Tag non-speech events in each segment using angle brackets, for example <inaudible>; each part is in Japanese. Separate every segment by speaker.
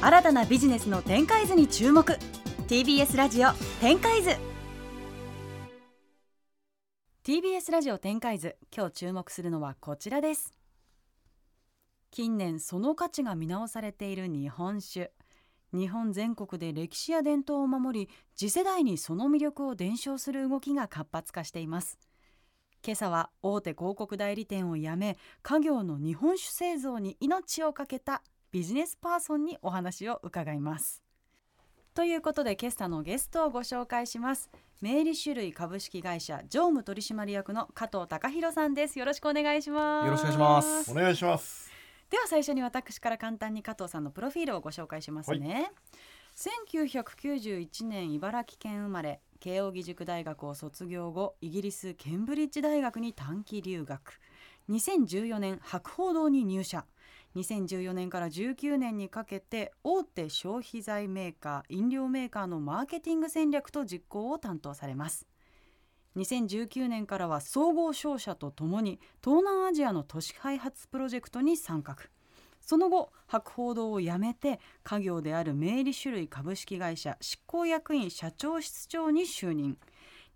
Speaker 1: 新たなビジネスの展開図に注目。TBS ラジオ展開図。TBS ラジオ展開図今日注目するのはこちらです。近年その価値が見直されている日本酒。日本全国で歴史や伝統を守り次世代にその魅力を伝承する動きが活発化しています。今朝は大手広告代理店を辞め家業の日本酒製造に命を懸けたビジネスパーソンにお話を伺います。ということで今朝のゲストをご紹介します。明理種類株式会社常務取締役の加藤隆弘さんです。よろしくお願いします。
Speaker 2: よろしくお願いします。
Speaker 3: お願いします。
Speaker 1: では最初に私から簡単に加藤さんのプロフィールをご紹介しますね、はい。1991年茨城県生まれ慶應義塾大学を卒業後イギリスケンブリッジ大学に短期留学。2014年博報堂に入社2014年から19年にかけて大手消費財メーカー飲料メーカーのマーケティング戦略と実行を担当されます。2019年からは総合商社とともに東南アジアの都市開発プロジェクトに参画。その後博報堂を辞めて家業である明理種類株式会社執行役員社長室長に就任。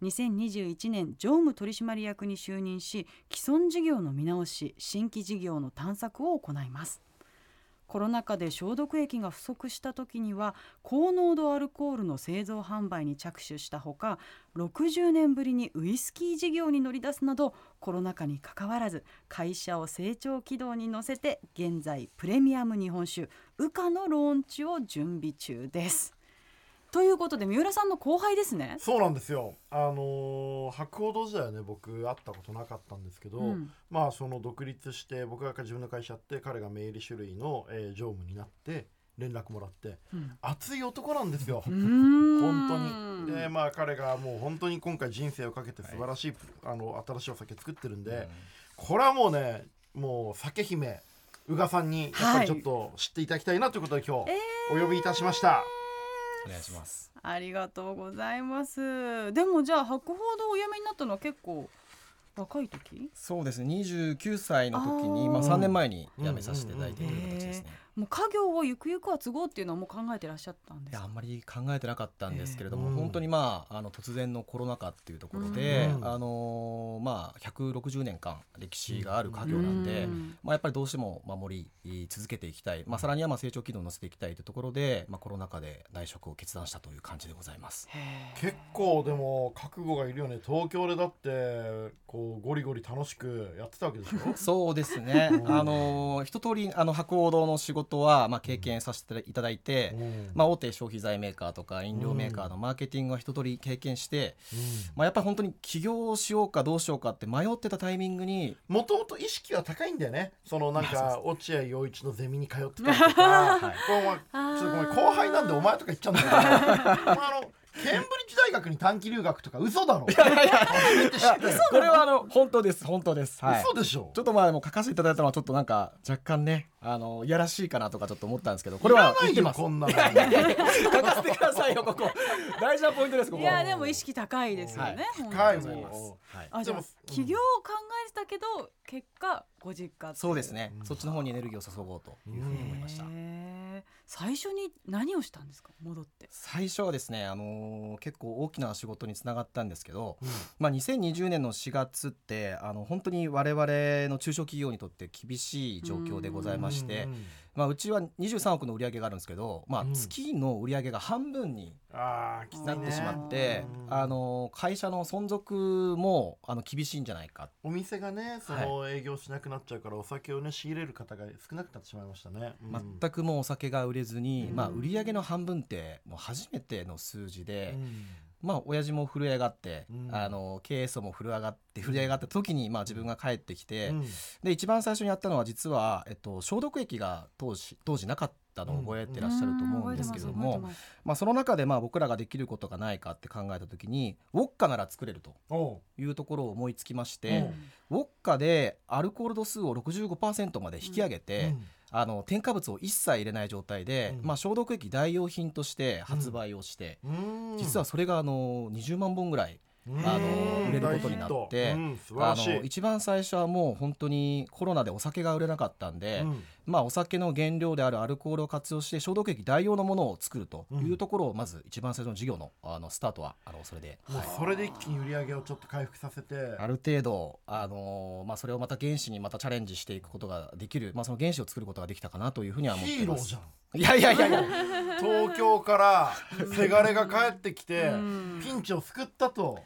Speaker 1: 2021年常務取締役に就任し既存事業の見直し新規事業の探索を行いますコロナ禍で消毒液が不足した時には高濃度アルコールの製造販売に着手したほか60年ぶりにウイスキー事業に乗り出すなどコロナ禍にかかわらず会社を成長軌道に乗せて現在プレミアム日本酒羽化のローンチを準備中です。ということで三浦さんの後輩ですね。
Speaker 3: そうなんですよ。あのー、博報堂時代はね僕会ったことなかったんですけど、うん、まあその独立して僕が自分の会社やって彼がメール種類の、えー、常務になって連絡もらって、うん、熱い男なんですよ。本当に。でまあ彼がもう本当に今回人生をかけて素晴らしい、はい、あの新しいお酒作ってるんで、うん、これはもうねもう酒姫宇賀さんにやっぱりちょっと知っていただきたいなということで、今日お呼びいたしました。えー
Speaker 2: お願いします。
Speaker 1: ありがとうございます。でもじゃあ博報堂お辞めになったのは結構若い時？
Speaker 2: そうですね。29歳の時にまあ3年前に辞めさせていただいている形ですね、
Speaker 1: もう家業をゆくゆくは継ごうっていうのはもう考えてらっしゃったんですい
Speaker 2: やあんまり考えてなかったんですけれども、本当にまああの突然のコロナ禍っていうところで、あのまあ160年間歴史がある家業なんで、まあやっぱりどうしても守り続けていきたい、まあさらにはまあ成長軌道を乗せていきたいというところで、まあコロナ禍で内職を決断したという感じでございます。
Speaker 3: 結構でも覚悟がいるよね。東京でだってこうゴリゴリ楽しくやってたわけでしょ？
Speaker 2: そうですね。あの一通りあの博報堂の仕事事はまあ経験させていただいて、まあ、大手消費財メーカーとか飲料メーカーのマーケティングは一通り経験して、まあ、やっぱり本当に起業しようかどうしようかって迷ってたタイミングに
Speaker 3: もともと意識は高いんだよね。そのなんか落合陽一のゼミに通ってたりとか、<laughs> はい、ちょっとごめん後輩なんでお前とか言っちゃうんだけど、<laughs> まあ、あのケンブリッジ大学に短期留学とか嘘だろ。いやいやいや。
Speaker 2: これはあの本当です。本当です、
Speaker 3: はい、嘘でしょ。
Speaker 2: ちょっとまあでも書かせていただいたのはちょっとなんか若干ねあのいやらしいかなとかちょっと思ったんですけどこれは
Speaker 3: 言ってます。こんなの。書
Speaker 2: かせてくださいよここ。大事なポイントですここ。
Speaker 1: いやでも意識高いですよね、
Speaker 3: はい、高いも
Speaker 1: はい、あじゃあ起業を考えてたけど結果ご実家
Speaker 2: そうですね、そっちの方にエネルギーを注ごうというふうに思いました
Speaker 1: 最初に何をしたんですか？戻って。
Speaker 2: 最初はですね、あのー、結構大きな仕事につながったんですけど、うん、まあ、2020年の4月ってあの本当に我々の中小企業にとって厳しい状況でございまして、まあ、うちは23億の売り上げがあるんですけど、まあ、月の売り上げが半分になってしまって、あ、ね、の会社の存続もあの厳しいんじゃないか。
Speaker 3: お店がねその営業しなくなっちゃうから、お酒をね仕入れる方が少なくなってしまいましたね、
Speaker 2: うん、全くもうお酒が売れずに、まあ、売り上げの半分ってもう初めての数字で、まあ親父も震え上がって、うん、あの経営層も震え上がって震え上がった時にまあ自分が帰ってきて、うん、で一番最初にやったのは実は、えっと、消毒液が当時当時なかったのを覚えてらっしゃると思うんですけども、まあ、その中でまあ僕らができることがないかって考えた時にウォッカなら作れるというところを思いつきまして、ウォッカでアルコール度数を65%まで引き上げて、うんあの添加物を一切入れない状態で、うん、まあ、消毒液代用品として発売をして、うん、実はそれがあの20万本ぐらいあの売れることになって、あの一番最初はもう本当にコロナでお酒が売れなかったんで、うん、まあお酒の原料であるアルコールを活用して消毒液代用のものを作るというところをまず一番最初の事業のあのスタートはあのそれで、
Speaker 3: はい、それで一気に売り上げをちょっと回復させて。
Speaker 2: ある程度あのまあそれをまた原資にまたチャレンジしていくことができるまあその原資を作ることができたかなというふうには思ってます。いやいやいやいや。
Speaker 3: 東京からせがれが帰ってきてピンチを救ったと。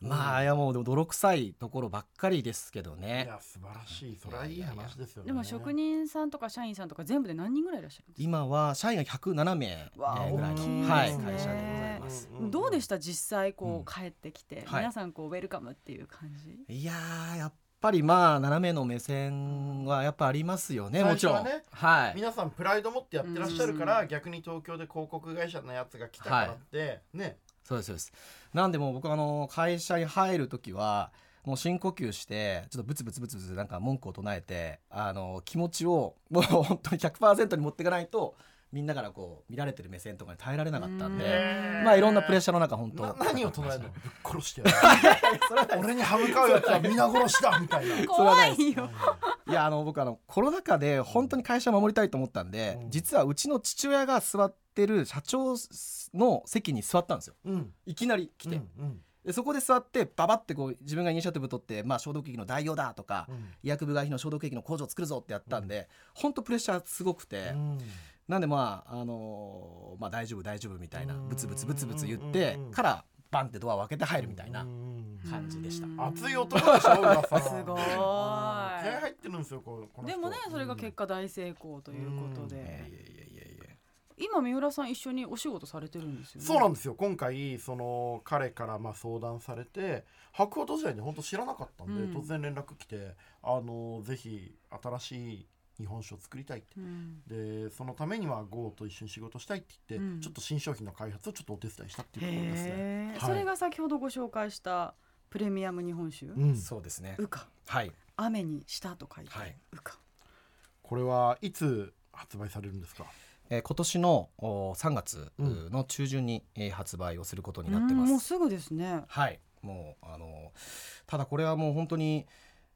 Speaker 2: まあいやもう泥臭いところばっかりですけどね。
Speaker 3: いや素晴らしい。それはいい話ですよね。
Speaker 1: でも職人さんとか社員さんとか全部で何人ぐらいいらっしゃるんですか？
Speaker 2: 今は社員が107名ぐらいの、はい、会社でございます。
Speaker 1: どうでした？実際こう帰ってきて、皆さんこうウェルカムっていう感じ？
Speaker 2: いややっぱりまあ斜めの目線はやっぱありますよねもちろん、ね、はい。
Speaker 3: 皆さんプライド持ってやってらっしゃるから、逆に東京で広告会社のやつが来たからって、ね
Speaker 2: そうですそうです。なんでも僕あの会社に入る時はもう深呼吸してちょっとブツブツブツブツなんか文句を唱えてあの気持ちをもう本当に100%に持っていかないとみんなからこう見られてる目線とかに耐えられなかったんでまあいろんなプレッシャーの中本当。
Speaker 3: 何を唱えるの？ぶっ殺してやる。<laughs> 俺に歯向かうやつは皆殺しだみたいな。<laughs>
Speaker 1: 怖いよ。
Speaker 2: いやあの僕あのコロナ禍で本当に会社守りたいと思ったんで、うん、実はうちの父親が座ってる社長の席に座ったんですよ、うん、いきなり来て、うんうん、でそこで座ってババってこう自分がイニシアティブ取って、まあ、消毒液の代用だとか、うん、医薬部外費の消毒液の工場を作るぞってやったんで、本当プレッシャーすごくて、なんでまあ、あのー、まあ、大丈夫大丈夫みたいなブツブツブツブツ言ってからバンってドアを開けて入るみたいな感じでした。
Speaker 3: 熱い男でしょ、噂 <laughs>
Speaker 1: すごい。気
Speaker 3: 合入ってるんですよ、こ
Speaker 1: でもね、それが結果大成功ということで。今三浦さん一緒にお仕事されてるんですよね？
Speaker 3: そうなんですよ。今回その彼からまあ相談されて白鵬時代に本当知らなかったんで、うん、突然連絡来てあのぜひ新しい日本酒を作りたいって、うん、でそのためには GO と一緒に仕事したいって言って、うん、ちょっと新商品の開発をちょっとお手伝いしたっていうところですね、
Speaker 1: はい、それが先ほどご紹介したプレミアム日本酒、
Speaker 2: そうですね。
Speaker 1: うか。
Speaker 2: はい。
Speaker 1: 雨にしたと書いて、はい、うか。
Speaker 3: これはいつ発売されるんですか？
Speaker 2: えー、今年の3月の中旬に、う発売をすることになってます。
Speaker 1: もうすぐですね。
Speaker 2: はいもうあのただこれはもう本当に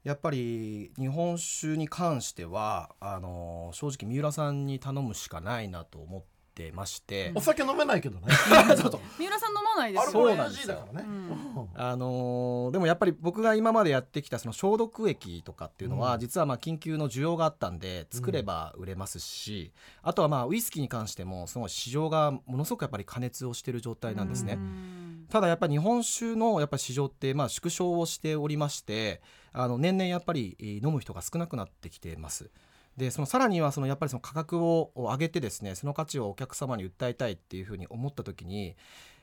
Speaker 2: やっぱり日本酒に関してはあの正直三浦さんに頼むしかないなと思ってまして、
Speaker 3: お酒飲めないけどね。<laughs>
Speaker 1: 三浦さん飲まないです
Speaker 3: そうなんですよ、ね
Speaker 2: うん、あのー、でもやっぱり僕が今までやってきたその消毒液とかっていうのは、うん、実はまあ緊急の需要があったんで作れば売れますし、うん、あとはまあウイスキーに関してもすごい市場がものすごくやっぱり加熱をしている状態なんですね。ただやっぱり日本酒のやっぱ市場ってまあ縮小をしておりましてあの年々やっぱり飲む人が少なくなってきてます。でそのさらにはそのやっぱりその価格を上げてですねその価値をお客様に訴えたいっていうふうに思った時に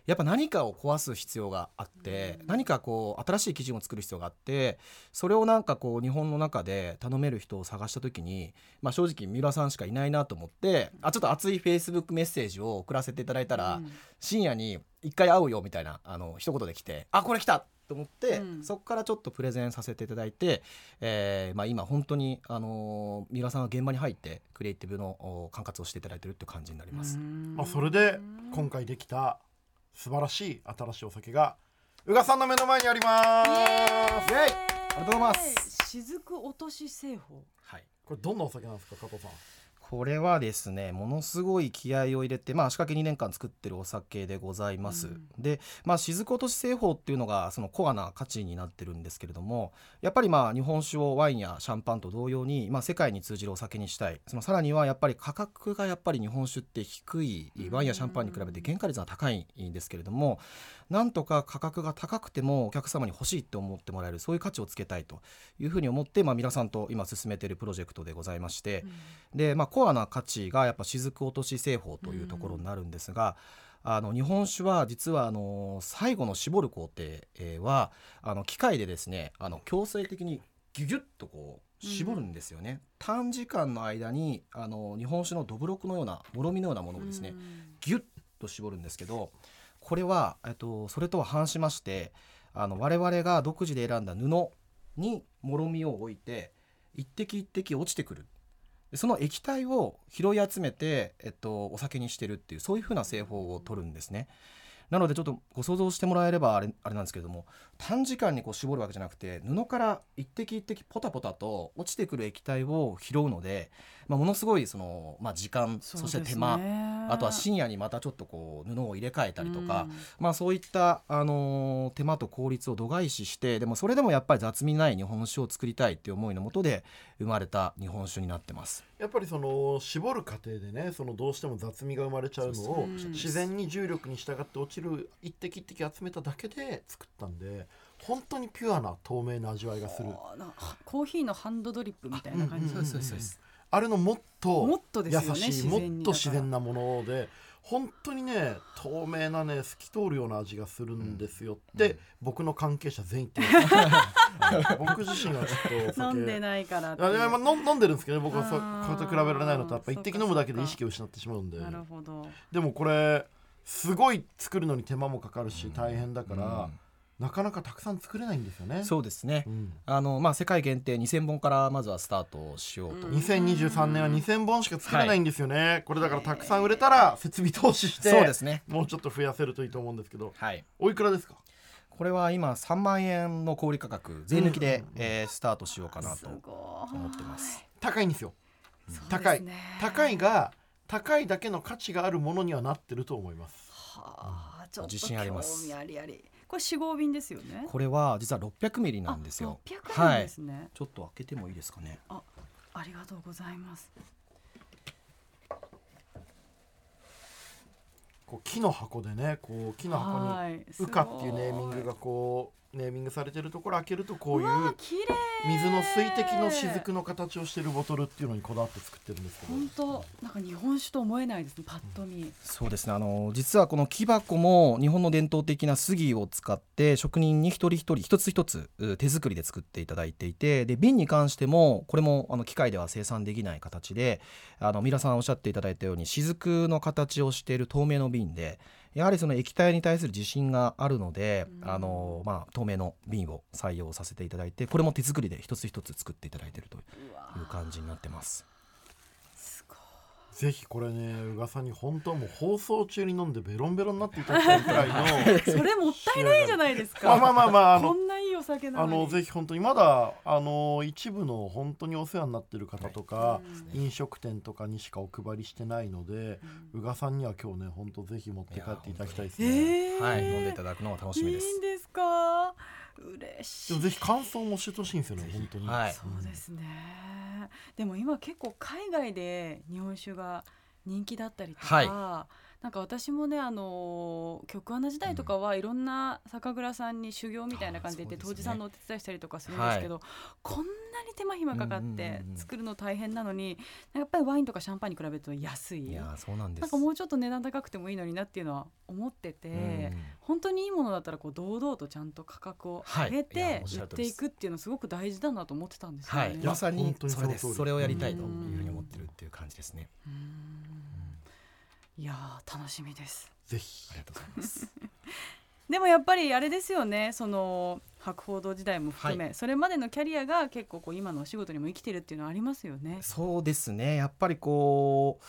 Speaker 2: やっぱ何かを壊す必要があって、何かこう新しい基準を作る必要があってそれをなんかこう日本の中で頼める人を探した時に、まあ、正直三浦さんしかいないなと思ってあちょっと熱いフェイスブックメッセージを送らせていただいたら、深夜に一回会うよみたいなあの一言で来てあこれ来たと思って、うん、そこからちょっとプレゼンさせていただいて、えーまあ、今本当に、あのー、三浦さんが現場に入ってクリエイティブの管轄をしていただいてるっていう感じになります。
Speaker 3: まあ、それで今回できた素晴らしい新しいお酒が宇賀さんの目の前にあります。イエーイ。ありがとうございます。
Speaker 1: 雫落とし製法。
Speaker 3: はい。これどんなお酒なんですか加藤さん
Speaker 2: これはですねものすごい気合を入れて、まあ、足掛け2年間作ってるお酒でございます、うん、で、まあ、雫落とし製法っていうのがそのコアな価値になってるんですけれどもやっぱりまあ日本酒をワインやシャンパンと同様に、まあ、世界に通じるお酒にしたい。そのさらにはやっぱり価格がやっぱり日本酒って低いワインやシャンパンに比べて原価率が高いんですけれどもなんとか価格が高くてもお客様に欲しいって思ってもらえるそういう価値をつけたいというふうに思って、まあ、皆さんと今進めているプロジェクトでございまして、うん、で、まあ、コアな価値がやっぱ雫落とし製法というところになるんですが、うん、あの日本酒は実はあの最後の絞る工程はあの機械でですねあの強制的にギュギュッとこう絞るんですよね、うん、短時間の間にあの日本酒のどぶろくのようなもろみのようなものをですね、うん、ギュッと絞るんですけどこれは、えっと、それとは反しましてあの我々が独自で選んだ布にもろみを置いて一滴一滴落ちてくるその液体を拾い集めて、えっと、お酒にしてるっていうそういうふうな製法を取るんですね。なのでちょっとご想像してもらえればあれあれなんですけれども短時間にこう絞るわけじゃなくて布から一滴一滴ポタポタと落ちてくる液体を拾うので、まあ、ものすごいその、まあ、時間そ,、して手間あとは深夜にまたちょっとこう布を入れ替えたりとか、うん、まあ、そういった、あのー、手間と効率を度外視してでもそれでもやっぱり雑味ない日本酒を作りたいっていう思いのもとで生まれた日本酒になってます。
Speaker 3: やっぱりその絞る過程でねそのどうしても雑味が生まれちゃうのを自然に重力に従って落ちる一滴一滴集めただけで作ったんで本当にピュアな透明な味わいがする。
Speaker 1: コーヒーのハンドドリップみたいな感じ、
Speaker 3: あれのもっと
Speaker 1: もっと優
Speaker 3: しい、ね、もっと自然なもので本当にね透明なね透き通るような味がするんですよって、うん、僕の関係者全員言ってます <laughs> <laughs> 僕自身はちょっと
Speaker 1: 飲んでないから
Speaker 3: いや、まあ、飲んでるんですけどね僕はそこれと比べられないのとやっぱ一滴飲むだけで意識を失ってしまうんで
Speaker 1: なるほど
Speaker 3: でもこれすごい作るのに手間もかかるし大変だから、うんなかなかたくさん作れないんですよね。
Speaker 2: そうですね。うん、あのまあ世界限定2000本からまずはスタートしようと。
Speaker 3: 2023年は2000本しか作れないんですよね。はい、これだからたくさん売れたら設備投資して、
Speaker 2: そうですね。
Speaker 3: もうちょっと増やせるといいと思うんですけど。
Speaker 2: はい。
Speaker 3: おいくらですか？
Speaker 2: これは今3万円の小売価格税抜きで、うん、えー、スタートしようかなと思ってます。
Speaker 3: 高いんですよ。高い高いが高いだけの価値があるものにはなってると思います。
Speaker 1: はあ、ちょっと自信あります。ありあり。これ四合瓶ですよね。
Speaker 2: これは実は600ミリなんですよ。
Speaker 1: 600ミリですね、はい、
Speaker 2: ちょっと開けてもいいですかね。
Speaker 1: あ、ありがとうございます。
Speaker 3: こう木の箱でね、こう木の箱に「羽化」っていうネーミングがこうネーミングされてるところ開けるとこういう水の水滴の雫の形をしているボトルっていうのにこだわって作ってるんですけど。
Speaker 1: 本当なんか日本酒と思えないですねパッと見、うん、
Speaker 2: そうですね。あの実はこの木箱も日本の伝統的な杉を使って職人に一人一人一つ一つ手作りで作っていただいていてで瓶に関してもこれもあの機械では生産できない形であの皆さんおっしゃっていただいたように雫の形をしている透明の瓶でやはりその液体に対する自信があるので、うん、あのまあ、透明の瓶を採用させていただいてこれも手作りで一つ一つ作っていただいているという感じになってます。
Speaker 3: ぜひこれね宇賀さんに本当もう放送中に飲んでベロンベロンになっていただきたいくらいの <laughs>
Speaker 1: それもったいないじゃないですか。<laughs>
Speaker 3: まあまあまあまああ
Speaker 1: のこんないいお酒
Speaker 3: なあのぜひ本当にまだあの一部の本当にお世話になってる方とか、はい、飲食店とかにしかお配りしてないので、宇賀さんには今日ね本当ぜひ持って帰っていただきたいですね、
Speaker 2: えー、はい飲んでいただくのが楽しみです。
Speaker 1: いいんですか？嬉しい。
Speaker 3: でもぜひ感想も教えてほしいんですよね本当に、
Speaker 1: はい、そうですね。でも今結構海外で日本酒が人気だったりとか、はい、なんか私もねあの局アナ時代とかはいろんな酒蔵さんに修行みたいな感じで行って、当時さんのお手伝いしたりとかするんですけど、はい、こんなに手間暇かかって作るの大変なのに、やっぱりワインとかシャンパンに比べると安い。
Speaker 2: いやそうなんです。
Speaker 1: なんかもうちょっと値段高くてもいいのになっていうのは思ってて、本当にいいものだったらこう堂々とちゃんと価格を上げて売っていくっていうのすごく大事だなと思ってたんですよね。はい、
Speaker 2: まさにそれです。それをやりたいというふうに思ってるっていう感じですね。
Speaker 1: いや楽しみです。
Speaker 3: ぜひ。
Speaker 2: ありがとうございます。<laughs>
Speaker 1: でもやっぱりあれですよね。その博報堂時代も含め、はい、それまでのキャリアが結構こう今のお仕事にも生きてるっていうのはありますよね。
Speaker 2: そうですね。やっぱりこ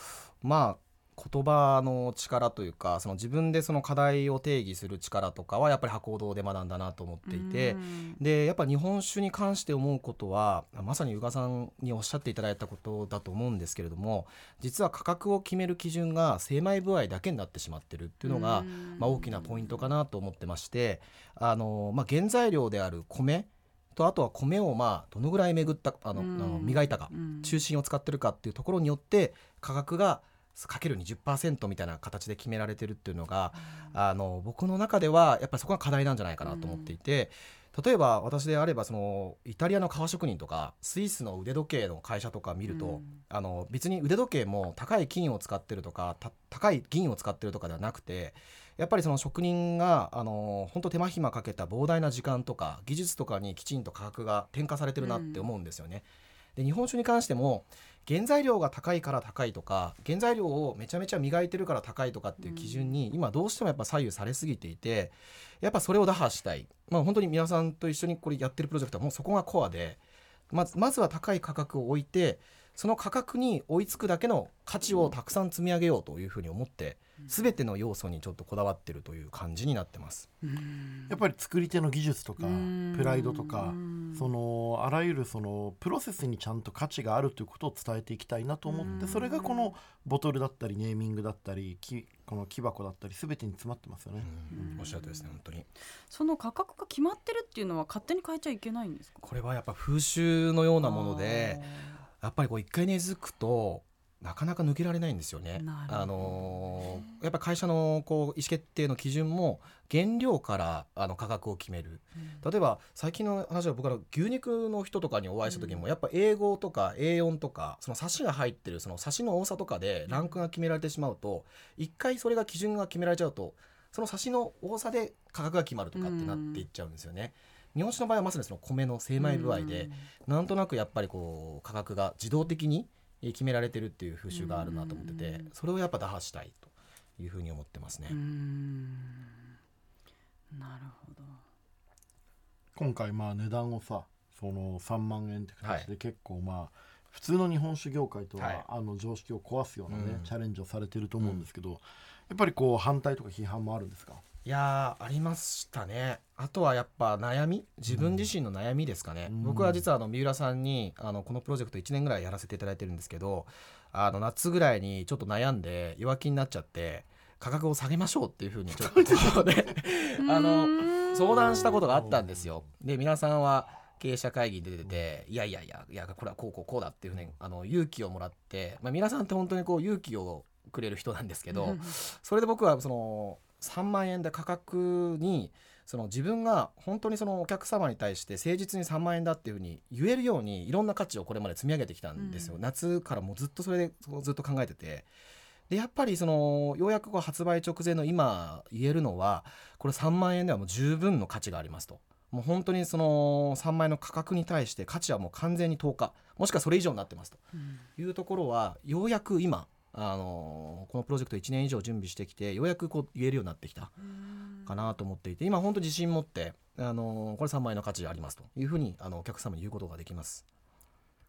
Speaker 2: うまあ言葉の力というかその自分でその課題を定義する力とかはやっぱり博報堂で学んだなと思っていてでやっぱ日本酒に関して思うことはまさに宇賀さんにおっしゃっていただいたことだと思うんですけれども実は価格を決める基準が精米部合だけになってしまってるっていうのがまあ、大きなポイントかなと思ってましてあの、まあ、原材料である米とあとは米をまあどのぐらい巡ったあの、あの磨いたか中心を使ってるかっていうところによって価格がかける20%みたいな形で決められてるっていうのが、うん、あの僕の中ではやっぱりそこが課題なんじゃないかなと思っていて、うん、例えば私であればそのイタリアの革職人とかスイスの腕時計の会社とか見ると、うん、あの別に腕時計も高い金を使ってるとか高い銀を使ってるとかではなくてやっぱりその職人があの本当手間暇かけた膨大な時間とか技術とかにきちんと価格が転嫁されてるなって思うんですよね。で日本酒に関しても原材料が高いから高いとか原材料をめちゃめちゃ磨いてるから高いとかっていう基準に今どうしてもやっぱ左右されすぎていてやっぱそれを打破したい、まあ、本当に皆さんと一緒にこれやってるプロジェクトはもうそこがコアでまずまずは高い価格を置いてその価格に追いつくだけの価値をたくさん積み上げようというふうに思って全ての要素にちょっとこだわってるという感じになってます。
Speaker 3: やっぱり作り手の技術とかプライドとかそのあらゆるそのプロセスにちゃんと価値があるということを伝えていきたいなと思ってそれがこのボトルだったりネーミングだったりきこの木箱だったり全てに詰まってますよね。
Speaker 2: おっしゃるとですね本当に。
Speaker 1: その価格が決まってるっていうのは勝手に変えちゃいけないんですか？
Speaker 2: これはやっぱ風習のようなもので。やっぱりこう一回根付くとなかなか抜けられないんですよね。あのやっぱ会社のこう意思決定の基準も原料からあの価格を決める、うん、例えば最近の話は僕ら牛肉の人とかにお会いした時も、うん、やっぱ英語とか A4 とかそのサシが入ってるそのサシの多さとかでランクが決められてしまうと一回それが基準が決められちゃうとそのサシの多さで価格が決まるとかってなっていっちゃうんですよね。日本酒の場合はまさにその米の精米具合で、うん、なんとなくやっぱりこう価格が自動的に決められてるっていう風習があるなと思ってて、それをやっぱ打破したいというふうに思ってますね。
Speaker 1: なるほど。
Speaker 3: 今回まあ値段をさその3万円って形で結構まあ、普通の日本酒業界とは、あの常識を壊すようなね、チャレンジをされてると思うんですけど、やっぱりこう反対とか批判もあるんですか？
Speaker 2: いやありましたね。あとはやっぱ悩み？自分自身の悩みですかね、うん、僕は実はあの三浦さんにあのこのプロジェクト1年ぐらいやらせていただいてるんですけどあの夏ぐらいにちょっと悩んで弱気になっちゃって価格を下げましょうっていうふうにちょっと <laughs> ねあの相談したことがあったんですよ。で皆さんは経営者会議に出てていやいやいやいやこれはこうこうこうだっていうふうにあの勇気をもらって、まあ、皆さんって本当にこう勇気をくれる人なんですけどそれで僕はその3万円で価格にその自分が本当にそのお客様に対して誠実に3万円だっていうふうに言えるようにいろんな価値をこれまで積み上げてきたんですよ、うん、夏からもうずっとそれでずっと考えてて。でやっぱりそのようやくこう発売直前の今言えるのはこれ3万円ではもう十分の価値がありますと。もう本当にその3万円の価格に対して価値はもう完全に10日もしくはそれ以上になってますと。いうところはようやく今あのこのプロジェクト1年以上準備してきてようやくこう言えるようになってきたかなと思っていて今本当自信持ってあのこれ3万円の価値ありますというふうにあのお客様に言うことができます。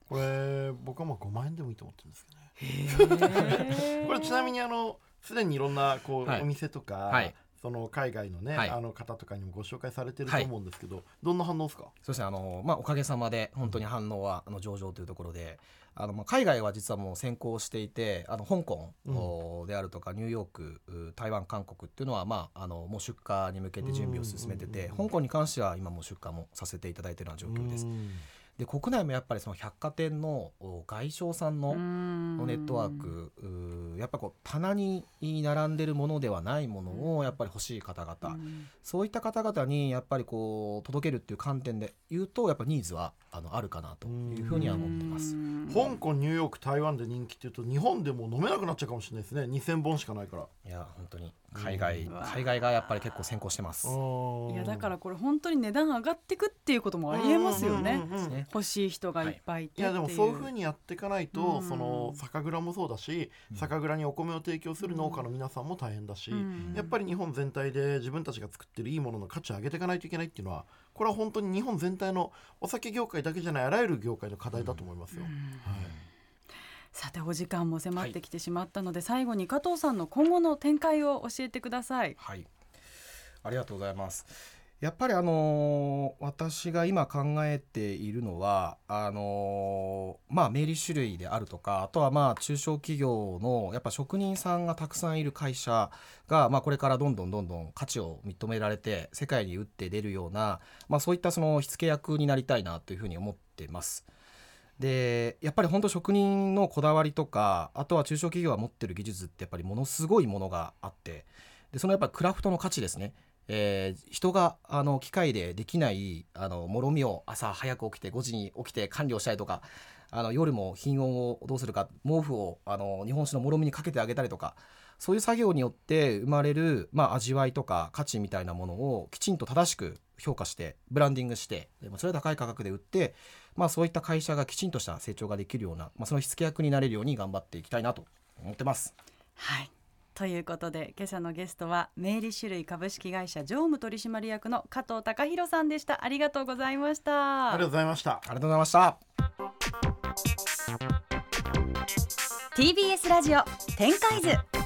Speaker 3: これ僕はまあ5万円でもいいと思ってるんですけどね。<laughs> これちなみにあのすでにいろんなこう、はい、お店とか、はい、その海外のね、はい、あの方とかにもご紹介されてると思うんですけど、はい、どんな反応ですか？
Speaker 2: そうですねあの、まあ、おかげさまで本当に反応はあの上々というところであのまあ海外は実はもう先行していてあの香港であるとかニューヨーク台湾韓国っていうのは、まあ、あのもう出荷に向けて準備を進めてて香港に関しては今も出荷もさせていただいているような状況です。で国内もやっぱりその百貨店の外商さんのネットワークやっぱこう棚に並んでるものではないものをやっぱり欲しい方々。そういった方々にやっぱりこう届けるっていう観点で言うとやっぱニーズはあのあるかなというふうには思ってます。
Speaker 3: 香港ニューヨーク台湾で人気っていうと日本でも飲めなくなっちゃうかもしれないですね。2000本しかないから。
Speaker 2: いや本当に。海外海外がやっぱり結構先行してます。
Speaker 1: いやだからこれ本当に値段上がっていくっていうこともありえますよね。欲しい人がいっぱいいて、
Speaker 3: はい、いやでもそういうふうにやっていかないと、その酒蔵もそうだし酒蔵にお米を提供する農家の皆さんも大変だし、やっぱり日本全体で自分たちが作ってるいいものの価値を上げていかないといけないっていうのはこれは本当に日本全体のお酒業界だけじゃないあらゆる業界の課題だと思いますよ。はい
Speaker 1: さてお時間も迫ってきてしまったので、はい、最後に加藤さんの今後の展開を教えてください。
Speaker 2: はい、ありがとうございます。やっぱりあの、私が今考えているのはあの、まあ名利種類であるとかあとはまあ中小企業のやっぱ職人さんがたくさんいる会社がまあこれからどんどんどんどん価値を認められて世界に打って出るようなまあそういったその火付け役になりたいなというふうに思ってます。でやっぱり本当職人のこだわりとかあとは中小企業が持ってる技術ってやっぱりものすごいものがあってでそのやっぱクラフトの価値ですねえー、人があの機械でできないあのもろみを朝早く起きて5時に起きて管理をしたりとかあの夜も品温をどうするか毛布をあの日本酒のもろみにかけてあげたりとかそういう作業によって生まれる、まあ、味わいとか価値みたいなものをきちんと正しく評価してブランディングしてでもそれは高い価格で売って、まあ、そういった会社がきちんとした成長ができるような、まあ、その火付け役になれるように頑張っていきたいなと思ってます。
Speaker 1: はいということで今朝のゲストは明理種類株式会社常務取締役の加藤隆弘さんでした。ありがとうございました。
Speaker 3: ありがとうございました。あ
Speaker 2: りがとうございました。
Speaker 1: TBS ラジオ展開図